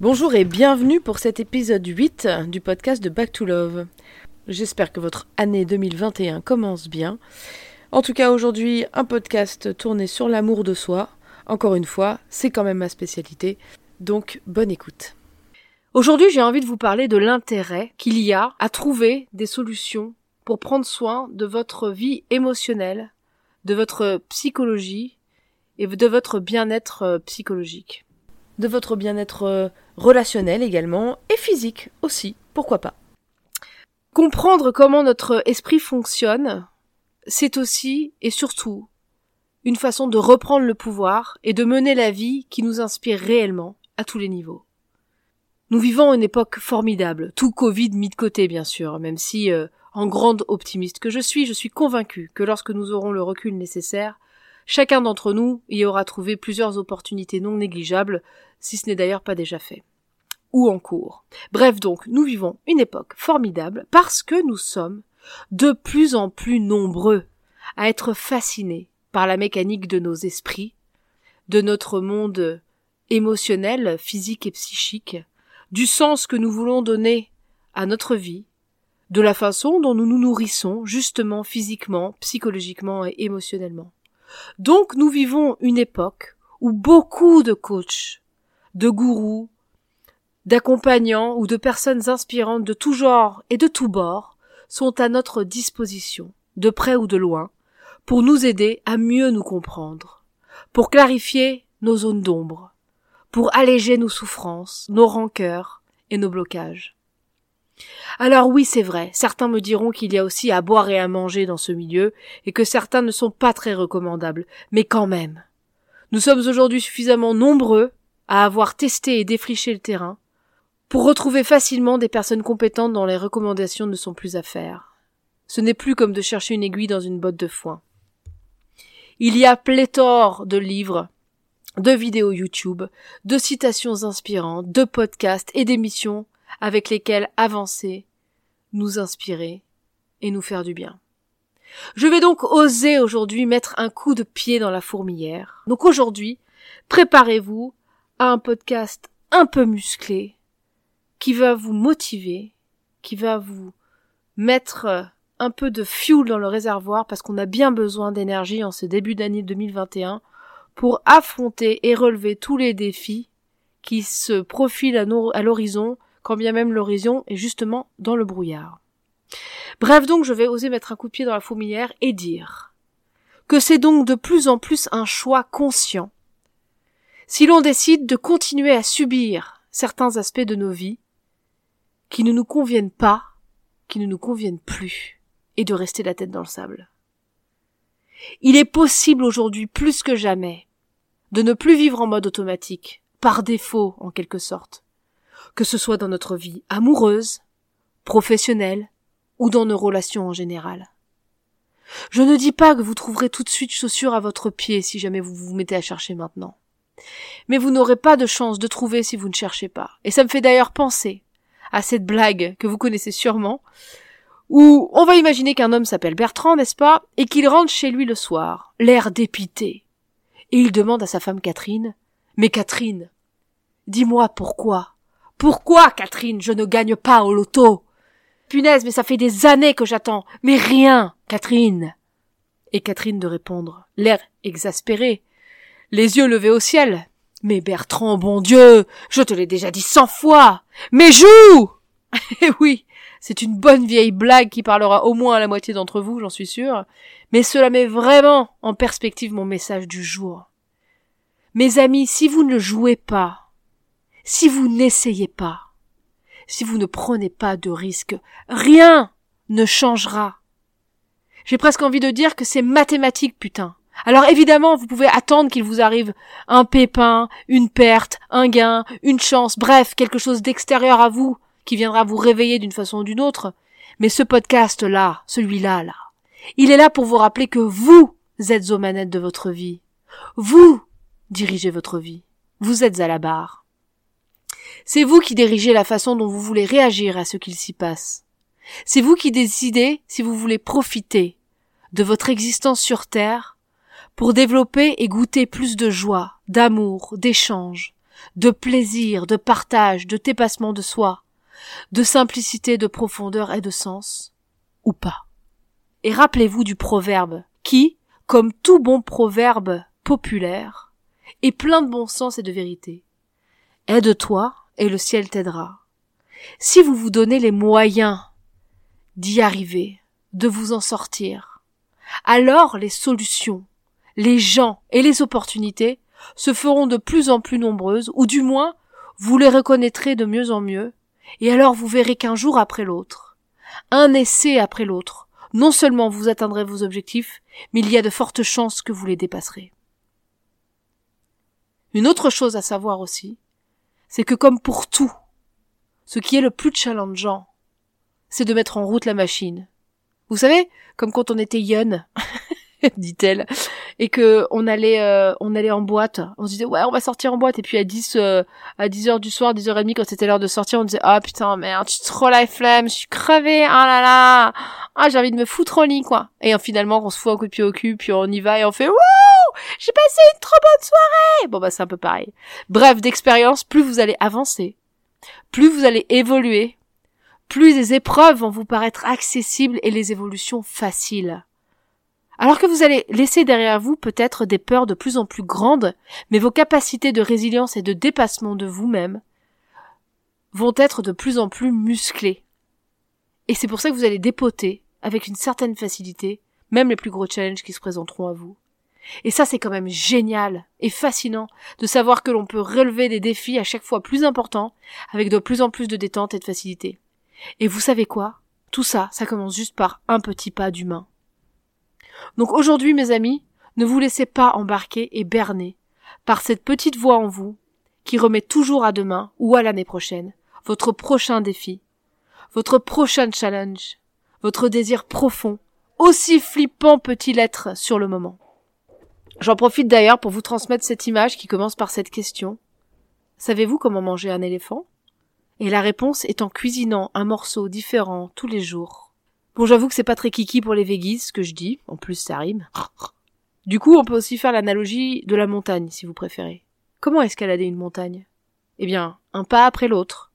Bonjour et bienvenue pour cet épisode 8 du podcast de Back to Love. J'espère que votre année 2021 commence bien. En tout cas aujourd'hui un podcast tourné sur l'amour de soi. Encore une fois, c'est quand même ma spécialité. Donc bonne écoute. Aujourd'hui j'ai envie de vous parler de l'intérêt qu'il y a à trouver des solutions pour prendre soin de votre vie émotionnelle, de votre psychologie et de votre bien-être euh, psychologique de votre bien-être euh, relationnel également, et physique aussi, pourquoi pas. Comprendre comment notre esprit fonctionne, c'est aussi et surtout une façon de reprendre le pouvoir et de mener la vie qui nous inspire réellement à tous les niveaux. Nous vivons une époque formidable, tout Covid mis de côté bien sûr, même si, euh, en grande optimiste que je suis, je suis convaincu que lorsque nous aurons le recul nécessaire, chacun d'entre nous y aura trouvé plusieurs opportunités non négligeables si ce n'est d'ailleurs pas déjà fait. Ou en cours. Bref donc, nous vivons une époque formidable parce que nous sommes de plus en plus nombreux à être fascinés par la mécanique de nos esprits, de notre monde émotionnel, physique et psychique, du sens que nous voulons donner à notre vie, de la façon dont nous nous nourrissons justement physiquement, psychologiquement et émotionnellement. Donc nous vivons une époque où beaucoup de coachs, de gourous, d'accompagnants ou de personnes inspirantes de tout genre et de tout bord sont à notre disposition, de près ou de loin, pour nous aider à mieux nous comprendre, pour clarifier nos zones d'ombre, pour alléger nos souffrances, nos rancœurs et nos blocages. Alors oui, c'est vrai, certains me diront qu'il y a aussi à boire et à manger dans ce milieu, et que certains ne sont pas très recommandables, mais quand même. Nous sommes aujourd'hui suffisamment nombreux à avoir testé et défriché le terrain, pour retrouver facilement des personnes compétentes dont les recommandations ne sont plus à faire. Ce n'est plus comme de chercher une aiguille dans une botte de foin. Il y a pléthore de livres, de vidéos YouTube, de citations inspirantes, de podcasts et d'émissions avec lesquelles avancer, nous inspirer et nous faire du bien. Je vais donc oser aujourd'hui mettre un coup de pied dans la fourmilière. Donc aujourd'hui, préparez-vous à un podcast un peu musclé qui va vous motiver, qui va vous mettre un peu de fuel dans le réservoir parce qu'on a bien besoin d'énergie en ce début d'année 2021 pour affronter et relever tous les défis qui se profilent à l'horizon, quand bien même l'horizon est justement dans le brouillard. Bref donc je vais oser mettre un coup de pied dans la fourmilière et dire que c'est donc de plus en plus un choix conscient si l'on décide de continuer à subir certains aspects de nos vies qui ne nous conviennent pas, qui ne nous conviennent plus, et de rester la tête dans le sable. Il est possible aujourd'hui plus que jamais de ne plus vivre en mode automatique, par défaut en quelque sorte, que ce soit dans notre vie amoureuse, professionnelle ou dans nos relations en général. Je ne dis pas que vous trouverez tout de suite chaussures à votre pied si jamais vous vous mettez à chercher maintenant. Mais vous n'aurez pas de chance de trouver si vous ne cherchez pas. Et ça me fait d'ailleurs penser à cette blague que vous connaissez sûrement, où on va imaginer qu'un homme s'appelle Bertrand, n'est-ce pas, et qu'il rentre chez lui le soir, l'air dépité. Et il demande à sa femme Catherine, Mais Catherine, dis-moi pourquoi? Pourquoi, Catherine, je ne gagne pas au loto? Punaise, mais ça fait des années que j'attends. Mais rien, Catherine. Et Catherine de répondre, l'air exaspéré les yeux levés au ciel. Mais Bertrand, bon Dieu, je te l'ai déjà dit cent fois. Mais joue Eh oui, c'est une bonne vieille blague qui parlera au moins à la moitié d'entre vous, j'en suis sûr. Mais cela met vraiment en perspective mon message du jour. Mes amis, si vous ne jouez pas, si vous n'essayez pas, si vous ne prenez pas de risques, rien ne changera. J'ai presque envie de dire que c'est mathématique, putain. Alors évidemment, vous pouvez attendre qu'il vous arrive un pépin, une perte, un gain, une chance, bref, quelque chose d'extérieur à vous, qui viendra vous réveiller d'une façon ou d'une autre, mais ce podcast-là, celui-là, là, il est là pour vous rappeler que vous êtes aux manettes de votre vie. Vous dirigez votre vie. Vous êtes à la barre. C'est vous qui dirigez la façon dont vous voulez réagir à ce qu'il s'y passe. C'est vous qui décidez si vous voulez profiter de votre existence sur Terre pour développer et goûter plus de joie, d'amour, d'échange, de plaisir, de partage, de dépassement de soi, de simplicité, de profondeur et de sens, ou pas. Et rappelez-vous du proverbe qui, comme tout bon proverbe populaire, est plein de bon sens et de vérité. Aide-toi et le ciel t'aidera. Si vous vous donnez les moyens d'y arriver, de vous en sortir, alors les solutions, les gens et les opportunités se feront de plus en plus nombreuses, ou du moins vous les reconnaîtrez de mieux en mieux, et alors vous verrez qu'un jour après l'autre, un essai après l'autre, non seulement vous atteindrez vos objectifs, mais il y a de fortes chances que vous les dépasserez. Une autre chose à savoir aussi, c'est que comme pour tout, ce qui est le plus challengeant, c'est de mettre en route la machine. Vous savez, comme quand on était jeune, dit-elle, et que on allait euh, on allait en boîte on se disait ouais on va sortir en boîte et puis à 10 euh, à 10 heures du soir 10 heures et demie quand c'était l'heure de sortir on disait ah putain merde je suis trop la flemme je suis crevée ah là là ah j'ai envie de me foutre au lit quoi et finalement on se fout un coup de pied au cul puis on y va et on fait wouh j'ai passé soirée bon bah c'est un peu pareil bref d'expérience plus vous allez avancer plus vous allez évoluer plus les épreuves vont vous paraître accessibles et les évolutions faciles alors que vous allez laisser derrière vous peut-être des peurs de plus en plus grandes, mais vos capacités de résilience et de dépassement de vous-même vont être de plus en plus musclées. Et c'est pour ça que vous allez dépoter avec une certaine facilité, même les plus gros challenges qui se présenteront à vous. Et ça, c'est quand même génial et fascinant de savoir que l'on peut relever des défis à chaque fois plus importants, avec de plus en plus de détente et de facilité. Et vous savez quoi? Tout ça, ça commence juste par un petit pas d'humain. Donc aujourd'hui, mes amis, ne vous laissez pas embarquer et berner par cette petite voix en vous qui remet toujours à demain ou à l'année prochaine votre prochain défi, votre prochain challenge, votre désir profond, aussi flippant peut-il être sur le moment. J'en profite d'ailleurs pour vous transmettre cette image qui commence par cette question. Savez-vous comment manger un éléphant? Et la réponse est en cuisinant un morceau différent tous les jours Bon, j'avoue que c'est pas très kiki pour les végis, ce que je dis. En plus, ça rime. Du coup, on peut aussi faire l'analogie de la montagne, si vous préférez. Comment escalader une montagne? Eh bien, un pas après l'autre,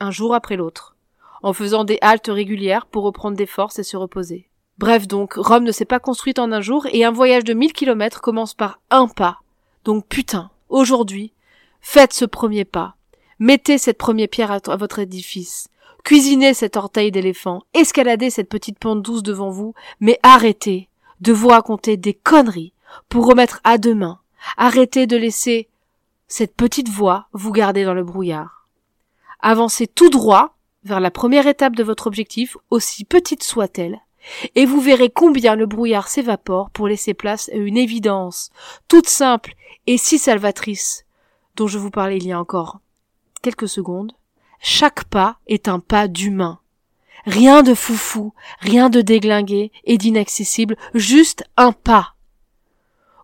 un jour après l'autre, en faisant des haltes régulières pour reprendre des forces et se reposer. Bref donc, Rome ne s'est pas construite en un jour et un voyage de mille kilomètres commence par un pas. Donc putain, aujourd'hui, faites ce premier pas. Mettez cette première pierre à votre édifice. Cuisinez cet orteil d'éléphant, escaladez cette petite pente douce devant vous, mais arrêtez de vous raconter des conneries pour remettre à demain. Arrêtez de laisser cette petite voix vous garder dans le brouillard. Avancez tout droit vers la première étape de votre objectif, aussi petite soit-elle, et vous verrez combien le brouillard s'évapore pour laisser place à une évidence toute simple et si salvatrice dont je vous parlais il y a encore quelques secondes, chaque pas est un pas d'humain. Rien de foufou, rien de déglingué et d'inaccessible, juste un pas.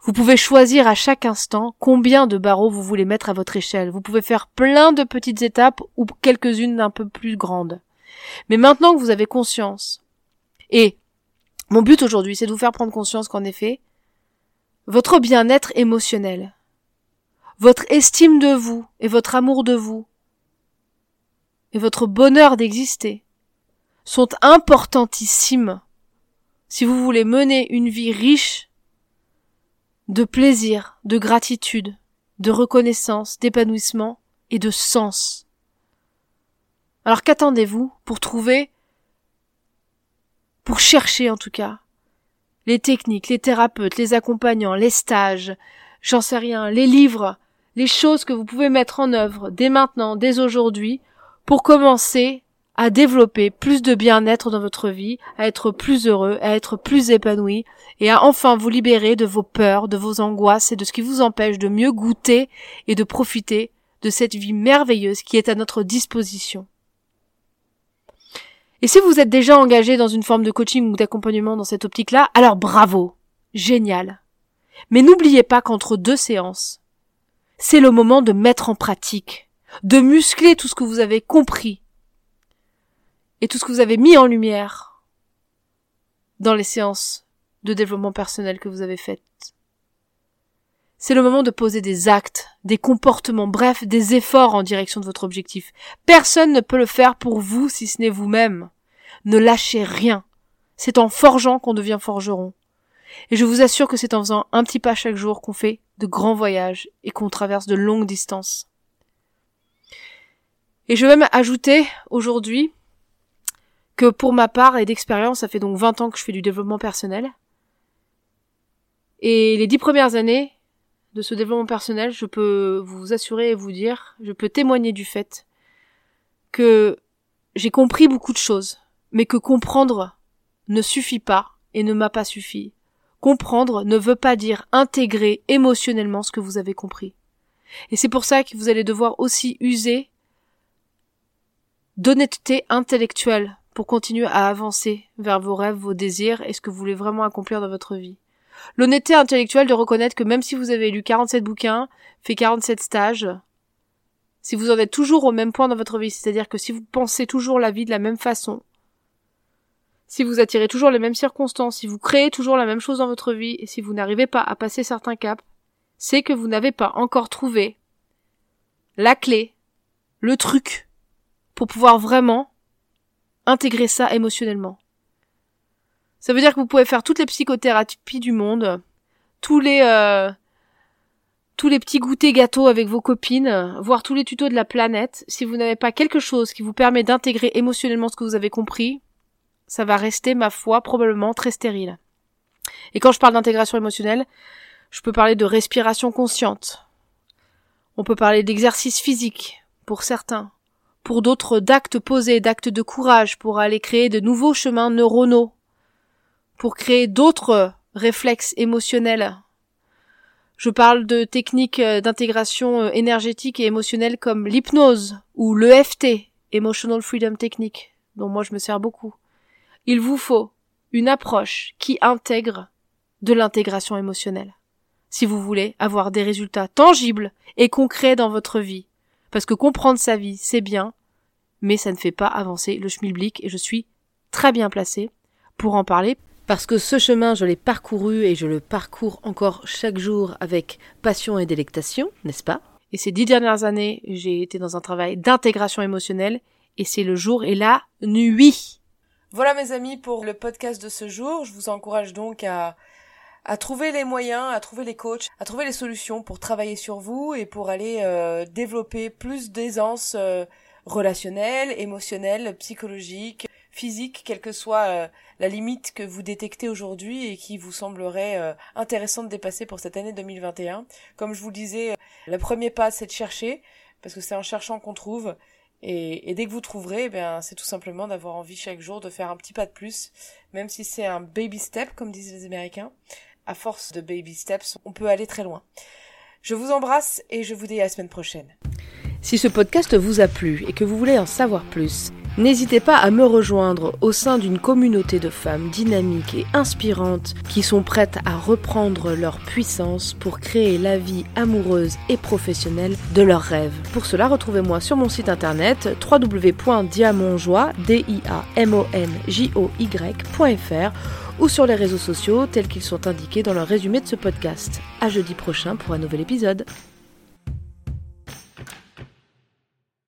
Vous pouvez choisir à chaque instant combien de barreaux vous voulez mettre à votre échelle. Vous pouvez faire plein de petites étapes ou quelques-unes un peu plus grandes. Mais maintenant que vous avez conscience, et mon but aujourd'hui, c'est de vous faire prendre conscience qu'en effet, votre bien-être émotionnel, votre estime de vous et votre amour de vous et votre bonheur d'exister sont importantissimes si vous voulez mener une vie riche de plaisir, de gratitude, de reconnaissance, d'épanouissement et de sens. Alors qu'attendez-vous pour trouver, pour chercher en tout cas, les techniques, les thérapeutes, les accompagnants, les stages, j'en sais rien, les livres, les choses que vous pouvez mettre en œuvre dès maintenant, dès aujourd'hui, pour commencer à développer plus de bien-être dans votre vie, à être plus heureux, à être plus épanoui, et à enfin vous libérer de vos peurs, de vos angoisses et de ce qui vous empêche de mieux goûter et de profiter de cette vie merveilleuse qui est à notre disposition. Et si vous êtes déjà engagé dans une forme de coaching ou d'accompagnement dans cette optique-là, alors bravo, génial. Mais n'oubliez pas qu'entre deux séances, c'est le moment de mettre en pratique, de muscler tout ce que vous avez compris et tout ce que vous avez mis en lumière dans les séances de développement personnel que vous avez faites. C'est le moment de poser des actes, des comportements, bref, des efforts en direction de votre objectif. Personne ne peut le faire pour vous si ce n'est vous-même. Ne lâchez rien. C'est en forgeant qu'on devient forgeron. Et je vous assure que c'est en faisant un petit pas chaque jour qu'on fait de grands voyages et qu'on traverse de longues distances. Et je vais même ajouter aujourd'hui que pour ma part et d'expérience, ça fait donc 20 ans que je fais du développement personnel. Et les dix premières années de ce développement personnel, je peux vous assurer et vous dire, je peux témoigner du fait que j'ai compris beaucoup de choses, mais que comprendre ne suffit pas et ne m'a pas suffi. Comprendre ne veut pas dire intégrer émotionnellement ce que vous avez compris. Et c'est pour ça que vous allez devoir aussi user d'honnêteté intellectuelle pour continuer à avancer vers vos rêves, vos désirs et ce que vous voulez vraiment accomplir dans votre vie. L'honnêteté intellectuelle de reconnaître que même si vous avez lu 47 bouquins, fait 47 stages, si vous en êtes toujours au même point dans votre vie, c'est-à-dire que si vous pensez toujours la vie de la même façon, si vous attirez toujours les mêmes circonstances, si vous créez toujours la même chose dans votre vie, et si vous n'arrivez pas à passer certains caps, c'est que vous n'avez pas encore trouvé la clé, le truc, pour pouvoir vraiment intégrer ça émotionnellement. Ça veut dire que vous pouvez faire toutes les psychothérapies du monde, tous les euh, tous les petits goûters gâteaux avec vos copines, voir tous les tutos de la planète. Si vous n'avez pas quelque chose qui vous permet d'intégrer émotionnellement ce que vous avez compris, ça va rester, ma foi, probablement très stérile. Et quand je parle d'intégration émotionnelle, je peux parler de respiration consciente. On peut parler d'exercice physique, pour certains pour d'autres d'actes posés, d'actes de courage, pour aller créer de nouveaux chemins neuronaux, pour créer d'autres réflexes émotionnels. Je parle de techniques d'intégration euh, énergétique et émotionnelle comme l'hypnose ou l'EFT, Emotional Freedom Technique, dont moi je me sers beaucoup. Il vous faut une approche qui intègre de l'intégration émotionnelle. Si vous voulez avoir des résultats tangibles et concrets dans votre vie. Parce que comprendre sa vie, c'est bien, mais ça ne fait pas avancer le schmilblick et je suis très bien placée pour en parler parce que ce chemin, je l'ai parcouru et je le parcours encore chaque jour avec passion et délectation, n'est-ce pas? Et ces dix dernières années, j'ai été dans un travail d'intégration émotionnelle et c'est le jour et la nuit. Voilà mes amis pour le podcast de ce jour. Je vous encourage donc à, à trouver les moyens, à trouver les coachs, à trouver les solutions pour travailler sur vous et pour aller euh, développer plus d'aisance. Euh, relationnel, émotionnel, psychologique, physique, quelle que soit euh, la limite que vous détectez aujourd'hui et qui vous semblerait euh, intéressant de dépasser pour cette année 2021. Comme je vous le disais, euh, le premier pas c'est de chercher, parce que c'est en cherchant qu'on trouve. Et, dès que vous trouverez, eh bien, c'est tout simplement d'avoir envie chaque jour de faire un petit pas de plus, même si c'est un baby step, comme disent les Américains. À force de baby steps, on peut aller très loin. Je vous embrasse et je vous dis à la semaine prochaine. Si ce podcast vous a plu et que vous voulez en savoir plus, n'hésitez pas à me rejoindre au sein d'une communauté de femmes dynamiques et inspirantes qui sont prêtes à reprendre leur puissance pour créer la vie amoureuse et professionnelle de leurs rêves. Pour cela, retrouvez-moi sur mon site internet www.diamonjoie.fr ou sur les réseaux sociaux tels qu'ils sont indiqués dans le résumé de ce podcast. À jeudi prochain pour un nouvel épisode.